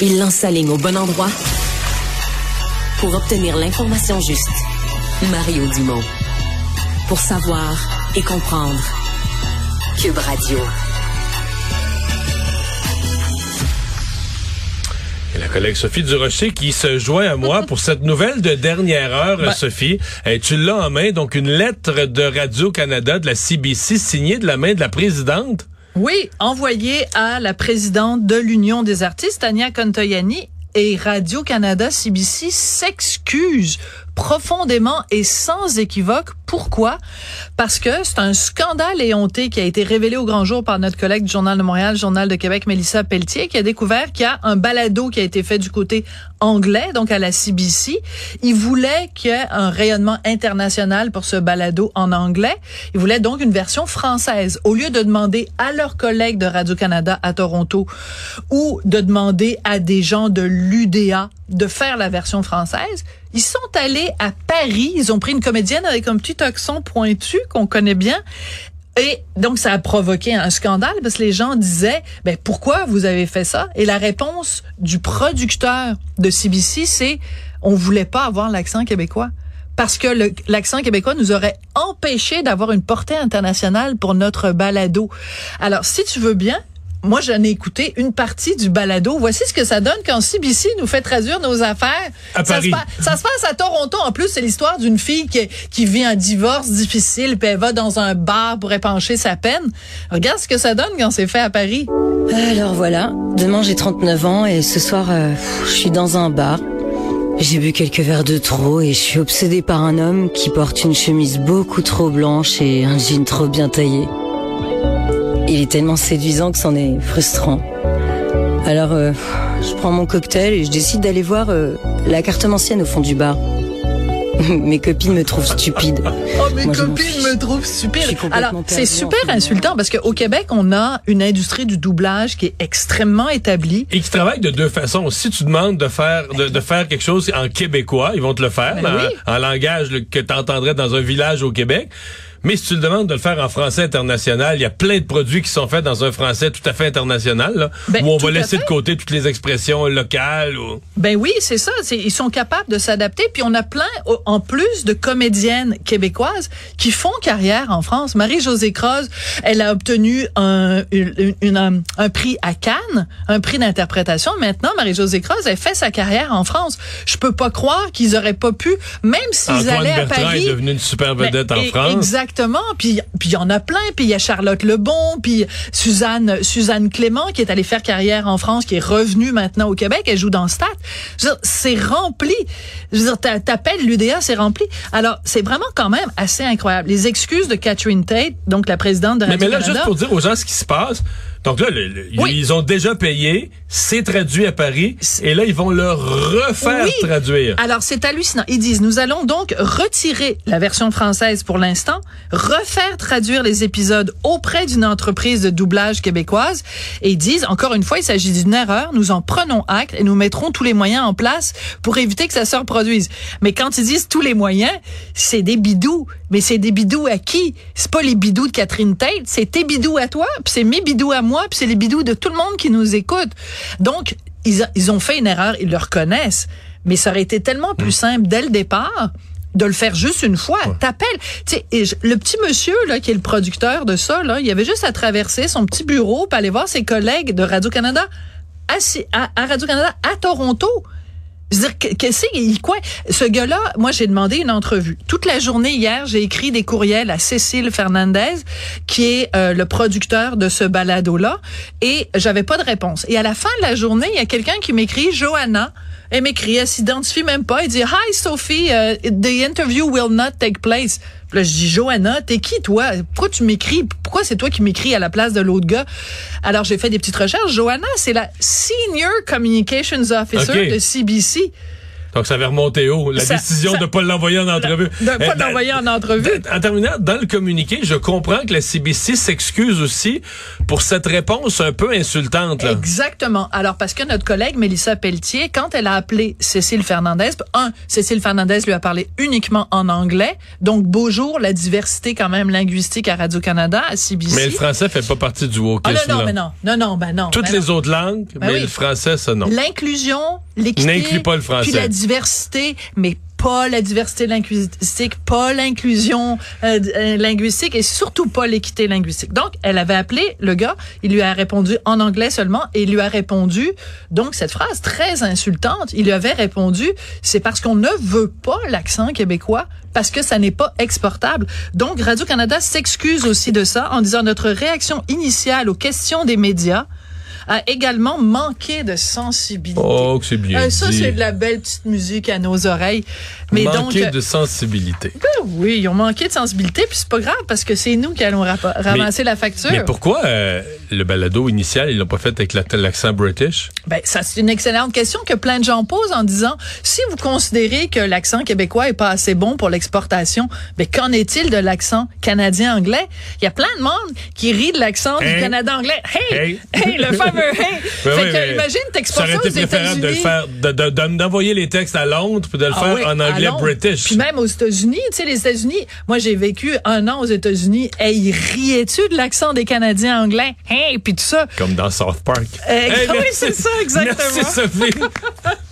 Il lance sa ligne au bon endroit pour obtenir l'information juste. Mario Dumont. Pour savoir et comprendre. Cube Radio. Et la collègue Sophie Durocher qui se joint à moi pour cette nouvelle de dernière heure, Ben. Sophie. Et tu l'as en main, donc une lettre de Radio-Canada, de la CBC, signée de la main de la présidente. Oui, envoyé à la présidente de l'Union des artistes, Tania Contoyani, et Radio-Canada CBC s'excuse profondément et sans équivoque. Pourquoi? Parce que c'est un scandale éhonté qui a été révélé au grand jour par notre collègue du Journal de Montréal, Journal de Québec, Mélissa Pelletier, qui a découvert qu'il y a un balado qui a été fait du côté anglais, donc à la CBC. Il voulait qu'il y ait un rayonnement international pour ce balado en anglais. Il voulait donc une version française. Au lieu de demander à leurs collègues de Radio-Canada à Toronto ou de demander à des gens de l'UDA de faire la version française, ils sont allés à Paris. Ils ont pris une comédienne avec un petit accent pointu qu'on connaît bien. Et donc, ça a provoqué un scandale parce que les gens disaient, ben, pourquoi vous avez fait ça? Et la réponse du producteur de CBC, c'est, on voulait pas avoir l'accent québécois. Parce que l'accent québécois nous aurait empêché d'avoir une portée internationale pour notre balado. Alors, si tu veux bien, moi, j'en ai écouté une partie du balado. Voici ce que ça donne quand CBC nous fait traduire nos affaires. À ça, Paris. Se passe, ça se passe à Toronto. En plus, c'est l'histoire d'une fille qui, qui vit un divorce difficile, puis elle va dans un bar pour épancher sa peine. Regarde ce que ça donne quand c'est fait à Paris. Alors voilà, demain j'ai 39 ans et ce soir euh, je suis dans un bar. J'ai bu quelques verres de trop et je suis obsédée par un homme qui porte une chemise beaucoup trop blanche et un jean trop bien taillé. Il est tellement séduisant que c'en est frustrant. Alors euh, je prends mon cocktail et je décide d'aller voir euh, la cartomancienne au fond du bar. Mes copines me trouvent stupide. Oh, mes Moi, copines me trouvent stupide. Alors, c'est en super insultant parce qu'au Québec, on a une industrie du doublage qui est extrêmement établie. Et qui travaille de deux façons. Si tu demandes de faire de, de faire quelque chose en québécois, ils vont te le faire, Ben en, oui. en langage que tu entendrais dans un village au Québec. Mais si tu le demandes de le faire en français international, il y a plein de produits qui sont faits dans un français tout à fait international, là, Ben, où on va laisser de côté toutes les expressions locales. Ou... Ben oui, c'est ça. Ils sont capables de s'adapter. Puis on a plein, en plus de comédiennes québécoises qui font carrière en France. Marie-Josée Croze, elle a obtenu un, une- une- un, un prix à Cannes, un prix d'interprétation. Maintenant, Marie-Josée Croze, elle fait sa carrière en France. Je peux pas croire qu'ils auraient pas pu, même s'ils Antoine allaient à Bertrand Paris. est devenu une super vedette Ben, en et- France. Exactement. Puis puis il y en a plein. Puis il y a Charlotte Lebon, puis Suzanne Suzanne Clément qui est allée faire carrière en France, qui est revenue maintenant au Québec. Elle joue dans dire, c'est rempli. Je veux dire, t'a- t'appelles l'UDA, c'est rempli. Alors c'est vraiment quand même assez incroyable. Les excuses de Catherine Tate, donc la présidente de Mais, mais là, juste pour dire aux gens ce qui se passe. Donc là, le- le- Oui. ils ont déjà payé, c'est traduit à Paris, et là, ils vont le refaire Oui. traduire. Alors, c'est hallucinant. Ils disent, nous allons donc retirer la version française pour l'instant, refaire traduire les épisodes auprès d'une entreprise de doublage québécoise. Et ils disent, encore une fois, il s'agit d'une erreur. Nous en prenons acte et nous mettrons tous les moyens en place pour éviter que ça se reproduise. Mais quand ils disent tous les moyens, c'est des bidous. Mais c'est des bidous à qui? C'est pas les bidous de Catherine Tate, c'est tes bidous à toi, puis c'est mes bidous à moi, puis c'est les bidous de tout le monde qui nous écoute. Donc, ils, a- ils ont fait une erreur, ils le reconnaissent. Mais ça aurait été tellement plus simple dès le départ de le faire juste une fois. T'appelles. Le petit monsieur là qui est le producteur de ça, là, il avait juste à traverser son petit bureau pour aller voir ses collègues de Radio-Canada assis- à, à Radio-Canada à Toronto. Veux dire, que- qu'est-ce qu'il quoi? Ce gars-là, moi, j'ai demandé une entrevue. Toute la journée hier, j'ai écrit des courriels à Cécile Fernandez, qui est euh, le producteur de ce balado-là, et j'avais pas de réponse. Et à la fin de la journée, il y a quelqu'un qui m'écrit, Johanna, elle m'écrit, elle s'identifie même pas, elle dit, Hi Sophie, uh, the interview will not take place. Puis là, je dis, Johanna, t'es qui toi? Pourquoi tu m'écris? Pourquoi c'est toi qui m'écris à la place de l'autre gars? Alors, j'ai fait des petites recherches. Johanna, c'est la Senior Communications Officer de CBC. Donc, ça avait remonté haut. La Ça- décision ça- de ne pas l'envoyer en entrevue. De pas Eh, l'envoyer en entrevue. En terminant, dans le communiqué, je comprends que la CBC s'excuse aussi pour cette réponse un peu insultante. Là. Exactement. Alors, parce que notre collègue Mélissa Pelletier, quand elle a appelé Cécile Fernandez, un, Cécile Fernandez lui a parlé uniquement en anglais. Donc, beau jour, la diversité quand même linguistique à Radio-Canada, à CBC. Mais le français fait pas partie du Ah wokisme. non, non, là. mais non. Non, non, ben non. Toutes ben les non. autres langues, Ben mais oui. le français, ça non. L'inclusion, l'équité. N'inclut pas le français. Puis la diversité, mais pas la diversité linguistique, pas l'inclusion euh, euh, linguistique et surtout pas l'équité linguistique. Donc, elle avait appelé le gars, il lui a répondu en anglais seulement et il lui a répondu, donc cette phrase très insultante, il lui avait répondu, c'est parce qu'on ne veut pas l'accent québécois parce que ça n'est pas exportable. Donc, Radio-Canada s'excuse aussi de ça en disant notre réaction initiale aux questions des médias a également manqué de sensibilité. Oh, que c'est bien Euh, ça, c'est de la belle petite musique à nos oreilles. Mais Manquer donc, de sensibilité. euh, oui, ils ont manqué de sensibilité, puis c'est pas grave parce que c'est nous qui allons ramasser la facture. Mais pourquoi euh, le balado initial, ils l'ont pas fait avec la- l'accent british? Ben, ça, c'est une excellente question que plein de gens posent en disant, si vous considérez que l'accent québécois est pas assez bon pour l'exportation, ben, qu'en est-il de l'accent canadien-anglais? Il y a plein de monde qui rit de l'accent Hey. du Canada-anglais. Hey! Hey. Hey! le fameux hey! Ben fait oui, que, imagine, Ça t'exportes ça aux été préférable de le États-Unis. faire, de- de- de- d'envoyer les textes à Londres puis de le Ah faire oui, en anglais british. Puis même aux États-Unis, tu sais, les États-Unis, moi j'ai vécu un an aux États-Unis, et ils riaient-tu de l'accent des Canadiens anglais? Hey, puis tout ça. Comme dans South Park. Euh, oui, c'est ça, exactement. Merci, Sophie.